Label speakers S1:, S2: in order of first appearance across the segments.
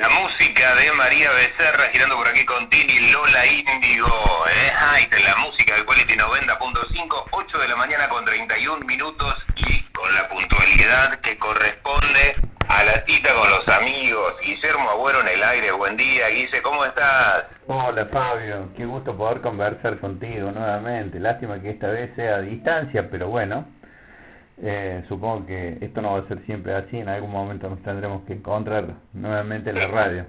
S1: La música de María Becerra girando por aquí con Tini Lola Índigo. ¿eh? Ay, la música de Quality 90.5, 8 de la mañana con 31 minutos y con la puntualidad que corresponde a la cita con los amigos. Guillermo Agüero en el aire, buen día. Guille, ¿cómo estás?
S2: Hola Fabio, qué gusto poder conversar contigo nuevamente. Lástima que esta vez sea a distancia, pero bueno, eh, supongo que esto no va a ser siempre así, en algún momento nos tendremos que encontrar nuevamente en la radio.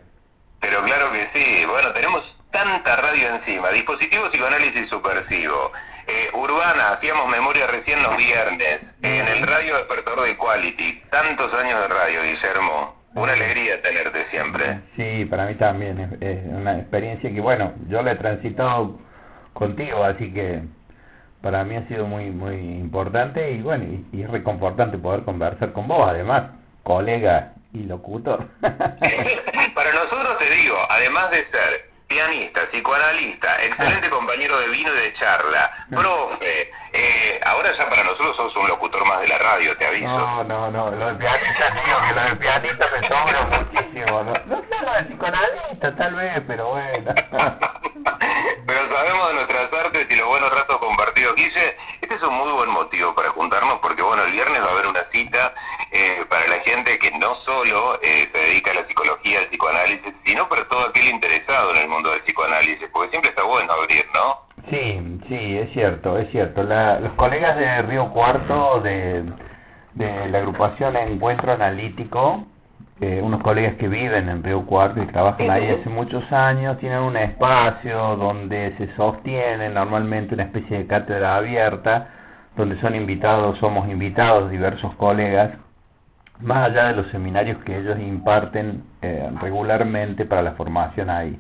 S1: Pero claro que sí, bueno, tenemos tanta radio encima, dispositivo psicoanálisis supersivo, eh, Urbana, hacíamos memoria recién los viernes, en el radio despertador de Quality, tantos años de radio, Guillermo, una alegría tenerte siempre.
S2: Sí, para mí también, es una experiencia que bueno, yo la he transitado contigo, así que para mí ha sido muy muy importante y bueno, y, es reconfortante poder conversar con vos, además, colega y locutor.
S1: para nosotros te digo, además de ser pianista, psicoanalista, excelente compañero de vino y de charla, profe. Eh, ahora ya para nosotros sos un locutor más de la radio, te aviso.
S2: No, no, no, lo de pianista, digo que lo de pianista me sobra muchísimo. No, no sé lo de psicoanalista, tal vez, pero bueno.
S1: pero sabemos de nuestras los buenos ratos compartidos. Guille, este es un muy buen motivo para juntarnos porque, bueno, el viernes va a haber una cita eh, para la gente que no solo eh, se dedica a la psicología, al psicoanálisis, sino para todo aquel interesado en el mundo del psicoanálisis, porque siempre está bueno abrir, ¿no?
S2: Sí, sí, es cierto, es cierto. La, los colegas de Río Cuarto, de, de la agrupación Encuentro Analítico, eh, unos colegas que viven en Río Cuarto y trabajan ahí hace muchos años, tienen un espacio donde se sostiene normalmente una especie de cátedra abierta, donde son invitados, somos invitados diversos colegas, más allá de los seminarios que ellos imparten eh, regularmente para la formación ahí.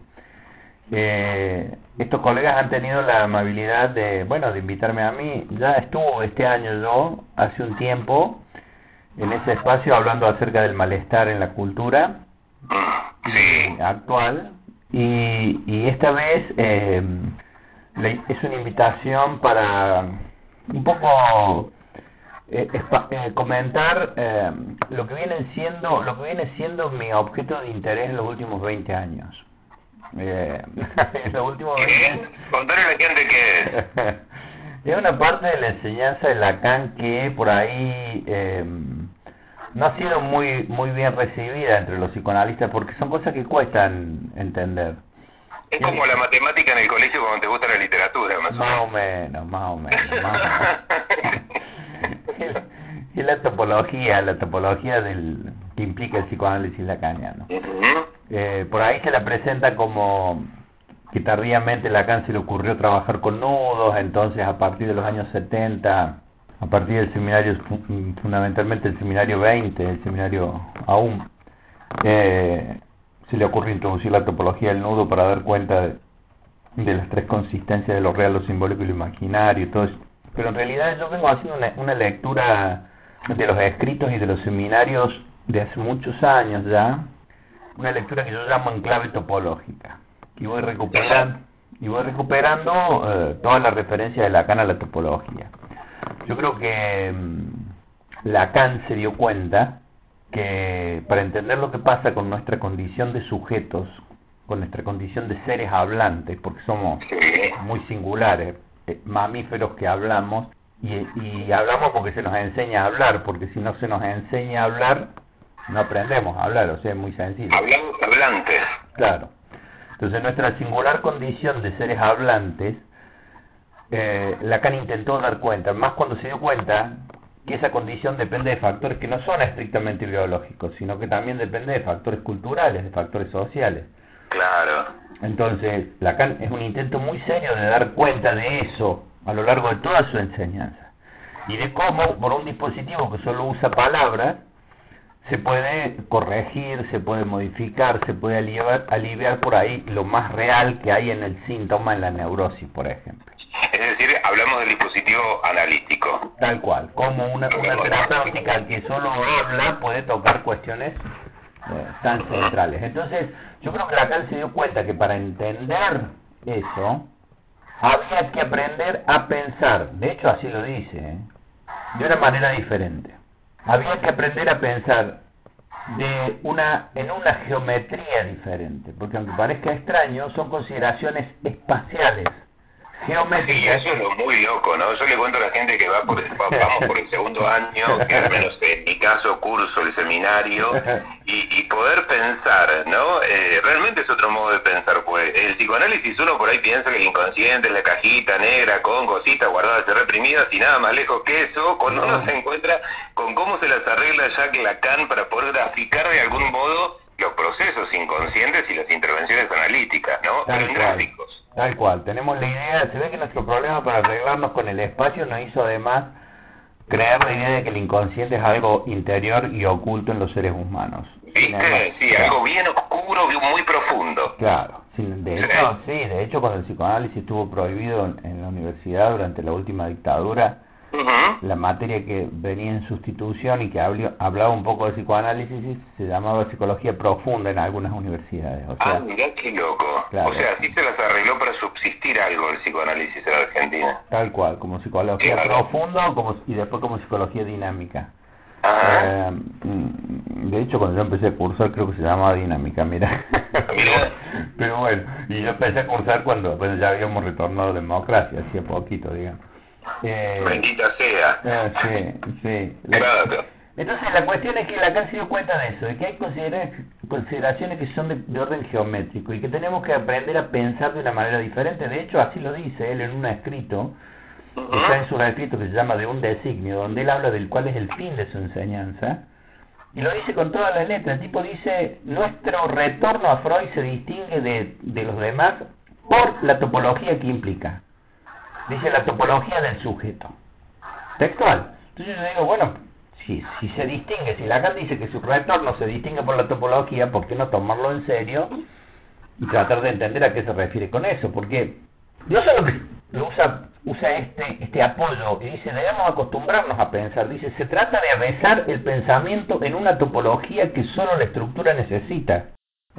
S2: Eh, estos colegas han tenido la amabilidad de, bueno, de invitarme a mí. Ya estuvo este año yo, hace un tiempo, en ese espacio hablando acerca del malestar en la cultura actual. Y, y esta vez eh, es una invitación para un poco eh, eh, comentar eh, lo que viene siendo lo que viene siendo mi objeto de interés en los últimos 20 años.
S1: Eh, en los últimos 20 años contarle a la gente que
S2: es una parte de la enseñanza de Lacan que por ahí eh, no ha sido muy muy bien recibida entre los psicoanalistas porque son cosas que cuestan entender.
S1: Es como la matemática en el colegio cuando te gusta la literatura,
S2: más, o menos. Más o menos, más o menos. y la topología, la topología del que implica el psicoanálisis lacaniano. eh, por ahí se la presenta como que tardíamente Lacan se le ocurrió trabajar con nudos, entonces a partir de los años 70 a partir del seminario, fundamentalmente el seminario 20, el seminario aún, eh, se le ocurre introducir la topología del nudo para dar cuenta de, las tres consistencias de lo real, lo simbólico y lo imaginario. Todo Pero en realidad yo vengo haciendo una, lectura de los escritos y de los seminarios de hace muchos años ya, una lectura que yo llamo en clave topológica, y voy recuperando, y voy recuperando eh, toda la referencia de Lacan a la topología. Yo creo que mm, Lacan se dio cuenta que para entender lo que pasa con nuestra condición de sujetos, con nuestra condición de seres hablantes, porque somos muy singulares, eh, mamíferos que hablamos, y, y hablamos porque se nos enseña a hablar, porque si no se nos enseña a hablar, no aprendemos a hablar, o sea, es muy sencillo.
S1: Hablamos hablantes.
S2: Claro. Entonces nuestra singular condición de seres hablantes eh, Lacan intentó dar cuenta, más cuando se dio cuenta que esa condición depende de factores que no son estrictamente biológicos, sino que también depende de factores culturales, de factores sociales.
S1: Claro.
S2: Entonces, Lacan es un intento muy serio de dar cuenta de eso a lo largo de toda su enseñanza y de cómo por un dispositivo que solo usa palabras se puede corregir, se puede modificar, se puede aliviar, aliviar por ahí lo más real que hay en el síntoma en la neurosis, por ejemplo.
S1: Es decir, hablamos del dispositivo analítico.
S2: Tal cual, como una, una terapéutica que solo habla puede tocar cuestiones eh, tan centrales. Entonces, yo creo que Lacan se dio cuenta que para entender eso, había que aprender a pensar, de hecho así lo dice, ¿eh? de una manera diferente. Había que aprender a pensar de una en una geometría diferente, porque aunque parezca extraño, son consideraciones espaciales.
S1: Sí, eso es muy loco, ¿no? Yo le cuento a la gente que va por vamos por el segundo año, que al menos en mi caso curso el seminario, y, y poder pensar, ¿no? Eh, realmente es otro modo de pensar, pues el psicoanálisis uno por ahí piensa que el inconsciente es la cajita negra con cositas guardadas y reprimidas y nada más lejos que eso, cuando uno se encuentra con cómo se las arregla Jacques Lacan para poder graficar de algún modo los procesos inconscientes y las intervenciones analíticas, ¿no?
S2: Tal Pero cual, Tal cual, tenemos la idea, se ve que nuestro problema para arreglarnos con el espacio nos hizo además crear la idea de que el inconsciente es algo interior y oculto en los seres humanos.
S1: ¿Viste? sí, algo bien oscuro y muy profundo.
S2: Claro, de hecho, sí, de hecho cuando el psicoanálisis estuvo prohibido en la universidad durante la última dictadura, la materia que venía en sustitución y que hablaba un poco de psicoanálisis se llamaba psicología profunda en algunas universidades. O
S1: sea, ah, mirá qué loco. O sea, así se las arregló para subsistir algo el psicoanálisis en Argentina.
S2: Tal cual, como psicología profunda como, y después como psicología dinámica. Eh, mm, de hecho, cuando yo empecé a cursar, creo que se llamaba dinámica, mira. Pero bueno, y yo empecé a cursar cuando pues, ya habíamos retornado a democracia, hacía poquito, digamos.
S1: Eh, Bendita sea.
S2: Ah, sí, sí. entonces la cuestión es que Lacan se dio cuenta de eso, de que hay consideraciones que son de, orden geométrico y que tenemos que aprender a pensar de una manera diferente. De hecho, así lo dice él en un escrito, está en su escrito que se llama De un designio, donde él habla del cuál es el fin de su enseñanza. Y lo dice con todas las letras. El tipo dice, nuestro retorno a Freud se distingue de, de los demás por la topología que implica dice la topología del sujeto. Textual. Entonces yo digo, bueno, si, si se distingue, si Lacan dice que su retorno se distingue por la topología, ¿por qué no tomarlo en serio y tratar de entender a qué se refiere con eso? Porque no solo que usa, usa este, este apoyo y dice, debemos acostumbrarnos a pensar, dice, se trata de avesar el pensamiento en una topología que solo la estructura necesita.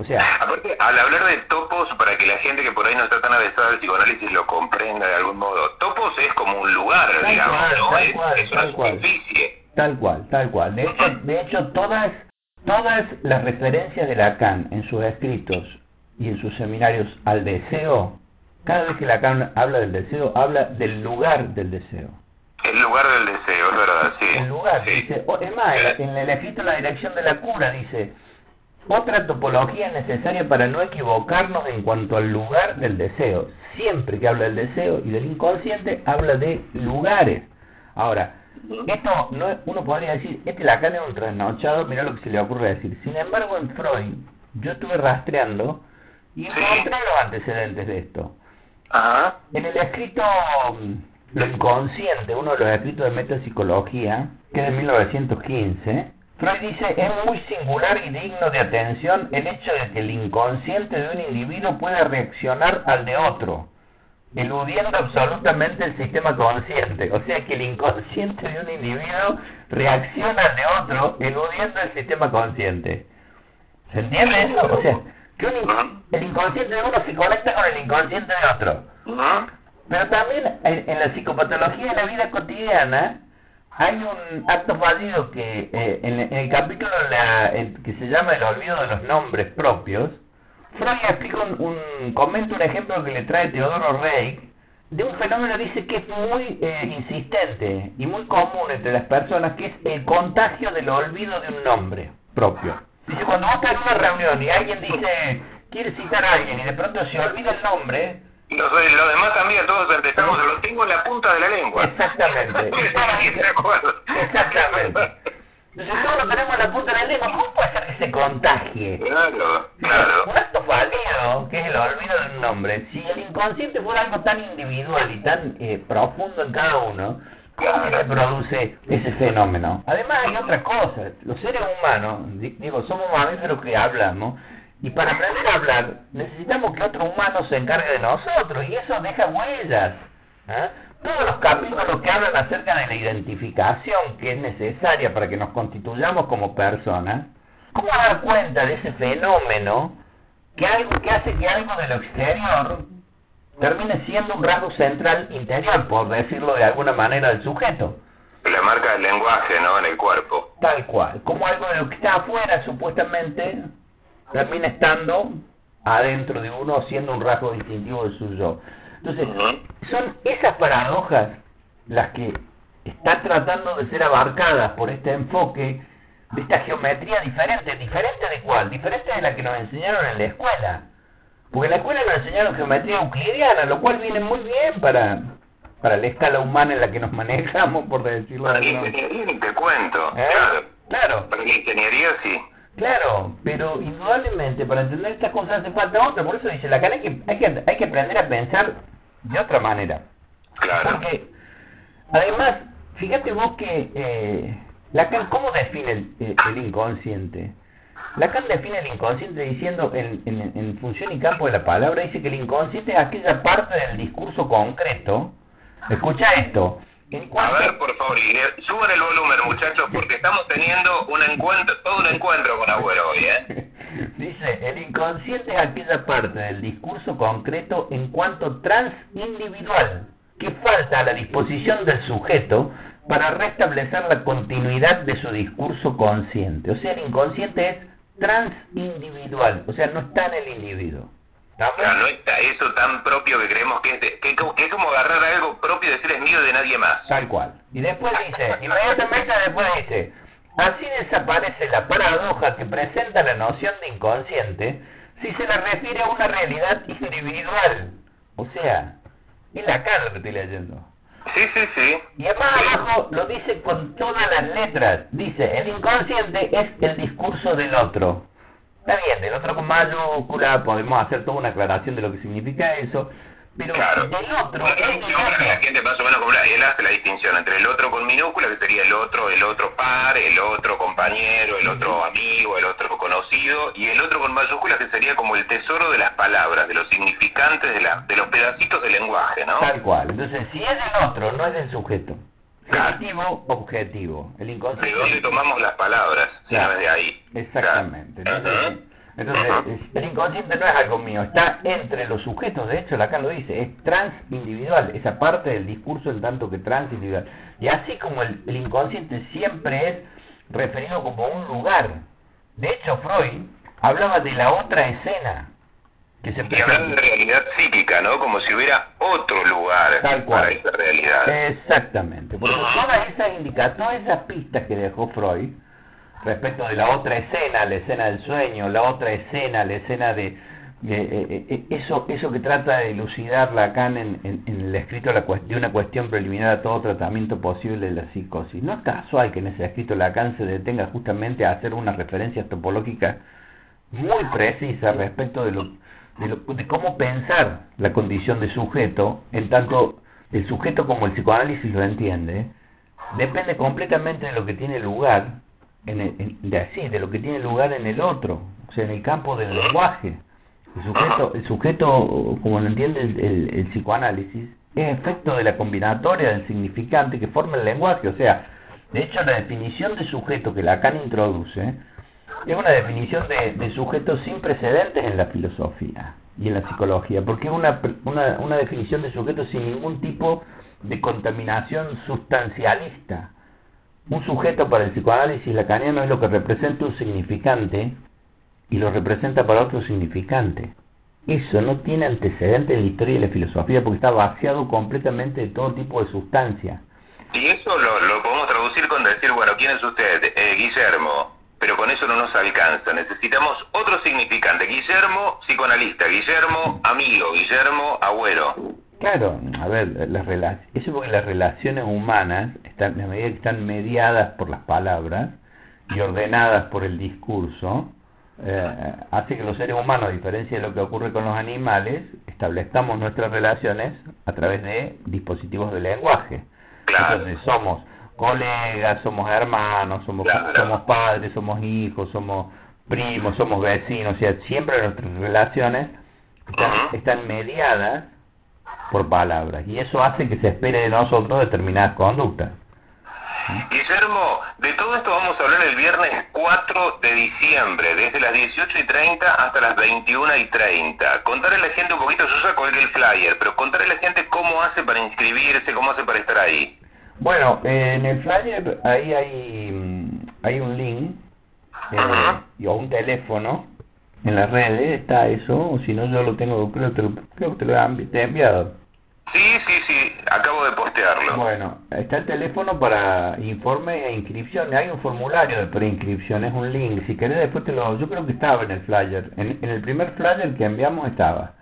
S2: O sea,
S1: aparte, al hablar de topos, para que la gente que por ahí no está tan avesada al psicoanálisis lo comprenda de algún modo, topos es como un lugar, digamos, ¿no? Tal es, cual, es una superficie.
S2: Tal cual, tal cual. De hecho, de hecho todas, todas las referencias de Lacan en sus escritos y en sus seminarios al deseo, cada vez que Lacan habla del deseo, habla del lugar del deseo.
S1: El lugar del deseo, es verdad, sí.
S2: El lugar, dice, es más, en el escrito La dirección de la cura dice, otra topología necesaria para no equivocarnos en cuanto al lugar del deseo. Siempre que habla del deseo y del inconsciente, habla de lugares. Ahora, esto no uno podría decir, este Lacan es un trasnochado, mira lo que se le ocurre decir. Sin embargo, en Freud, yo estuve rastreando y encontré los antecedentes de esto. En el escrito mm, Lo Inconsciente, uno de los escritos de metapsicología, que es de 1915, Freud dice, es muy singular y digno de atención el hecho de que el inconsciente de un individuo pueda reaccionar al de otro, eludiendo absolutamente el sistema consciente. O sea que el inconsciente de un individuo reacciona al de otro, eludiendo el sistema consciente. ¿Se entiende eso? O sea, que el inconsciente de uno se conecta con el inconsciente de otro. Pero también en la psicopatología de la vida cotidiana, hay un acto fallido que eh, en, el capítulo que se llama El olvido de los nombres propios, Freud explica un, comenta un ejemplo que le trae Teodoro Reich de un fenómeno dice que es muy eh, insistente y muy común entre las personas, que es el contagio del olvido de un nombre propio. Dice, cuando vos estás en una reunión y alguien dice, quiere citar a alguien y de pronto se olvida el nombre,
S1: los, los demás también, todos empezamos, lo tengo en la punta de la lengua.
S2: Exactamente. Exactamente. Entonces todos lo tenemos en la punta de la lengua. ¿Cómo puede ser que se contagie?
S1: Claro, claro.
S2: Un acto fallido, que es el olvido de un nombre. Si el inconsciente fuera algo tan individual y tan eh, profundo en cada uno, ¿cómo se produce ese fenómeno? Además hay otra cosa. Los seres humanos, digo, somos mamíferos que hablamos, y para aprender a hablar, necesitamos que otro humano se encargue de nosotros, y eso deja huellas. ¿eh? Todos los capítulos que hablan acerca de la identificación que es necesaria para que nos constituyamos como personas, ¿cómo dar cuenta de ese fenómeno que, algo, que hace que algo de lo exterior termine siendo un rasgo central interior, por decirlo de alguna manera, del sujeto?
S1: La marca del lenguaje, ¿no? En el cuerpo.
S2: Tal cual. Como algo de lo que está afuera, supuestamente, termina estando adentro de uno, siendo un rasgo distintivo de su yo. Entonces, son esas paradojas las que están tratando de ser abarcadas por este enfoque de esta geometría diferente. ¿Diferente de cuál? Diferente de la que nos enseñaron en la escuela. Porque en la escuela nos enseñaron geometría euclidiana, lo cual viene muy bien para, para la escala humana en la que nos manejamos, por decirlo
S1: de alguna manera. te cuento.
S2: ¿Eh? Claro.
S1: Para la ingeniería sí.
S2: Claro, pero indudablemente para entender estas cosas hace falta otra. Por eso dice la hay que, hay que, hay que aprender a pensar de otra manera.
S1: Claro.
S2: Porque, además, fíjate vos que eh, Lacan, ¿cómo define el, eh, el inconsciente? Lacan define el inconsciente diciendo, en, en, en, función y campo de la palabra, dice que el inconsciente es aquella parte del discurso concreto. Escucha esto.
S1: A ver, por favor, suban el volumen, muchachos, porque estamos teniendo un encuentro, todo un encuentro con Agüero hoy, ¿eh?
S2: Dice, el inconsciente es aquella parte del discurso concreto en cuanto transindividual que falta a la disposición del sujeto para restablecer la continuidad de su discurso consciente. O sea, el inconsciente es transindividual, o sea, no está en el individuo.
S1: No está eso tan propio que creemos que es, que, es como agarrar algo propio y decir es mío de nadie más.
S2: Tal cual. Y después dice, inmediatamente después dice, así desaparece la paradoja que presenta la noción de inconsciente si se la refiere a una realidad individual. O sea, es la cara que estoy leyendo.
S1: Sí, sí, sí.
S2: Y además abajo lo dice con todas las letras. Dice, el inconsciente es el discurso del otro. Está bien, del otro con mayúscula, podemos hacer toda una aclaración de lo que significa eso, pero
S1: claro.
S2: del otro...
S1: la gente más o menos como él hace la distinción entre el otro con minúscula, que sería el otro, el otro par, el otro compañero, el otro amigo, el otro conocido, y el otro con mayúsculas que sería como el tesoro de las palabras, de los significantes, de, la, de los pedacitos del lenguaje, ¿no?
S2: Tal cual. Entonces, si es del otro, no es del sujeto. Objetivo, objetivo. El inconsciente.
S1: ¿De dónde tomamos las palabras? Claro. de ahí.
S2: Exactamente. Entonces, el inconsciente no es algo mío, está entre los sujetos, de hecho, acá lo dice, es transindividual, esa parte del discurso en tanto que transindividual. Y así como el, inconsciente siempre es referido como un lugar. De hecho, Freud hablaba de la otra escena.
S1: Que se y hablaba de realidad psíquica, ¿no? Como si hubiera otro lugar para esa realidad.
S2: Exactamente. Porque todas esas indicaciones, todas esas pistas que dejó Freud, respecto de la otra escena, la escena del sueño, la otra escena, la escena de, eh, eh, eso eso que trata de elucidar Lacan en, en, en el escrito de una cuestión preliminar a todo tratamiento posible de la psicosis. No es casual que en ese escrito Lacan se detenga justamente a hacer una referencia topológica muy precisa respecto de, lo, de, lo, de cómo pensar la condición de sujeto, en tanto el sujeto como el psicoanálisis lo entiende, depende completamente de lo que tiene lugar en de así, de lo que tiene lugar en el otro, o sea, en el campo del lenguaje. El sujeto, el sujeto como lo entiende el, el, psicoanálisis, es efecto de la combinatoria del significante que forma el lenguaje. O sea, de hecho, la definición de sujeto que Lacan introduce es una definición de, de sujeto sin precedentes en la filosofía y en la psicología, porque es una, una, una definición de sujeto sin ningún tipo de contaminación sustancialista un sujeto para el psicoanálisis lacaniano es lo que representa un significante y lo representa para otro significante. Eso no tiene antecedente en la historia de la filosofía porque está vaciado completamente de todo tipo de sustancia.
S1: Y eso lo, lo podemos traducir con decir, bueno, ¿quién es usted? Eh, Guillermo. Pero con eso no nos alcanza. Necesitamos otro significante. Guillermo, psicoanalista. Guillermo, amigo. Guillermo, agüero.
S2: Claro, a ver, las eso porque las relaciones humanas, están, a medida que están mediadas por las palabras y ordenadas por el discurso, eh, hace que los seres humanos, a diferencia de lo que ocurre con los animales, establezcamos nuestras relaciones a través de dispositivos de lenguaje. Entonces somos colegas, somos hermanos, somos, somos padres, somos hijos, somos primos, somos vecinos, o sea, siempre nuestras relaciones están mediadas por palabras y eso hace que se espere de nosotros determinadas conductas.
S1: Guillermo, de todo esto vamos a hablar el viernes 4 de diciembre, desde las 18 y 30 hasta las 21 y 30. Contarle a la gente un poquito, yo ya colgué el flyer, pero contarle a la gente cómo hace para inscribirse, cómo hace para estar ahí.
S2: Bueno, eh, en el flyer ahí hay, mm, hay un link eh, y, o un teléfono. En las redes está eso, o si no yo lo tengo, creo, te lo, creo que te lo he enviado.
S1: Sí, sí, sí, acabo de postearlo.
S2: Bueno, está el teléfono para informe e inscripción. Hay un formulario de preinscripción, es un link. Si querés después te lo... Yo creo que estaba en el flyer. En, en el primer flyer que enviamos estaba.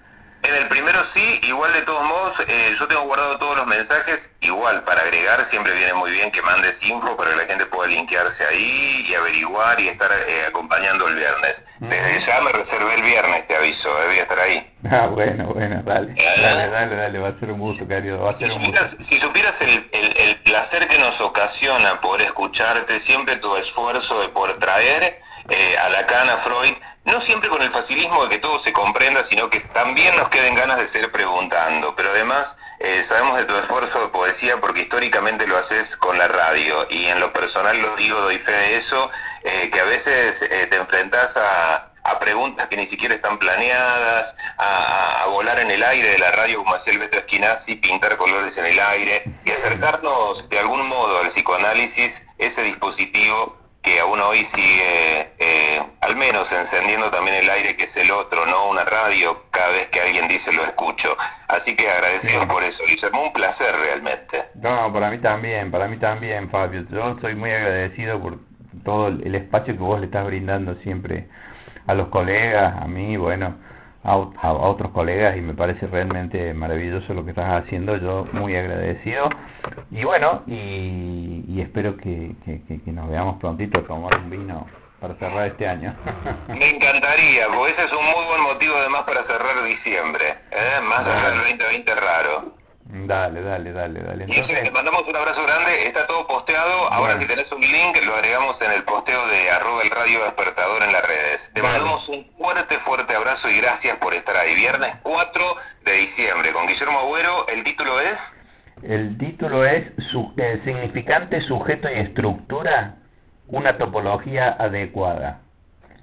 S1: En el primero sí, igual de todos modos, eh, yo tengo guardado todos los mensajes, igual para agregar siempre viene muy bien que mandes info para que la gente pueda linkearse ahí y averiguar y estar eh, acompañando el viernes. Desde ya me reservé el viernes, te aviso, eh, voy a estar ahí.
S2: Ah, bueno, bueno, dale, dale, dale, dale, va a ser un gusto, querido, va a ser
S1: un gusto. Si supieras el, el, el placer que nos ocasiona poder escucharte, siempre tu esfuerzo de poder traer eh, a Lacan, a Freud, no siempre con el facilismo de que todo se comprenda, sino que también nos queden ganas de seguir preguntando. Pero además eh, sabemos de tu esfuerzo de poesía porque históricamente lo haces con la radio y en lo personal lo digo, doy fe de eso, eh, que a veces eh, te enfrentas a, a preguntas que ni siquiera están planeadas, a, a, volar en el aire de la radio como hacía el Beto Esquinazzi, pintar colores en el aire y acercarnos de algún modo al psicoanálisis, ese dispositivo que aún hoy sigue eh, al menos encendiendo también el aire que es el otro, no una radio, cada vez que alguien dice lo escucho. Así que agradecido por eso, Guillermo, un placer realmente.
S2: No, para mí también, para mí también, Fabio. Yo estoy muy agradecido por todo el espacio que vos le estás brindando siempre a los colegas, a mí, bueno, a, a, otros colegas y me parece realmente maravilloso lo que estás haciendo, yo muy agradecido y bueno, y, y espero que, que, que, nos veamos prontito a tomar un vino para cerrar este año.
S1: Me encantaría, porque ese es un muy buen motivo además para cerrar diciembre, ¿eh? más allá del 2020 raro.
S2: Dale, dale, dale, dale.
S1: Entonces, te mandamos un abrazo grande, está todo posteado, ahora si tenés un link lo agregamos en el posteo de arroba el radio despertador en las redes. Te mandamos un fuerte, fuerte abrazo y gracias por estar ahí. Viernes 4 de diciembre con Guillermo Agüero, el título es...
S2: El título es su, eh, Significante, Sujeto y Estructura, una topología adecuada.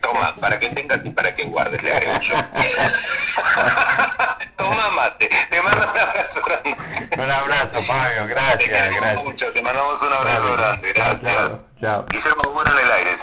S1: Toma, para que tengas y para que guardes, le agrego yo. Toma mate, te mando un abrazo grande.
S2: Un abrazo, Fabio, gracias,
S1: te
S2: gracias.
S1: Mucho, te mandamos un abrazo grande, gracias.
S2: Chao.
S1: Guillermo Bueno en el aire.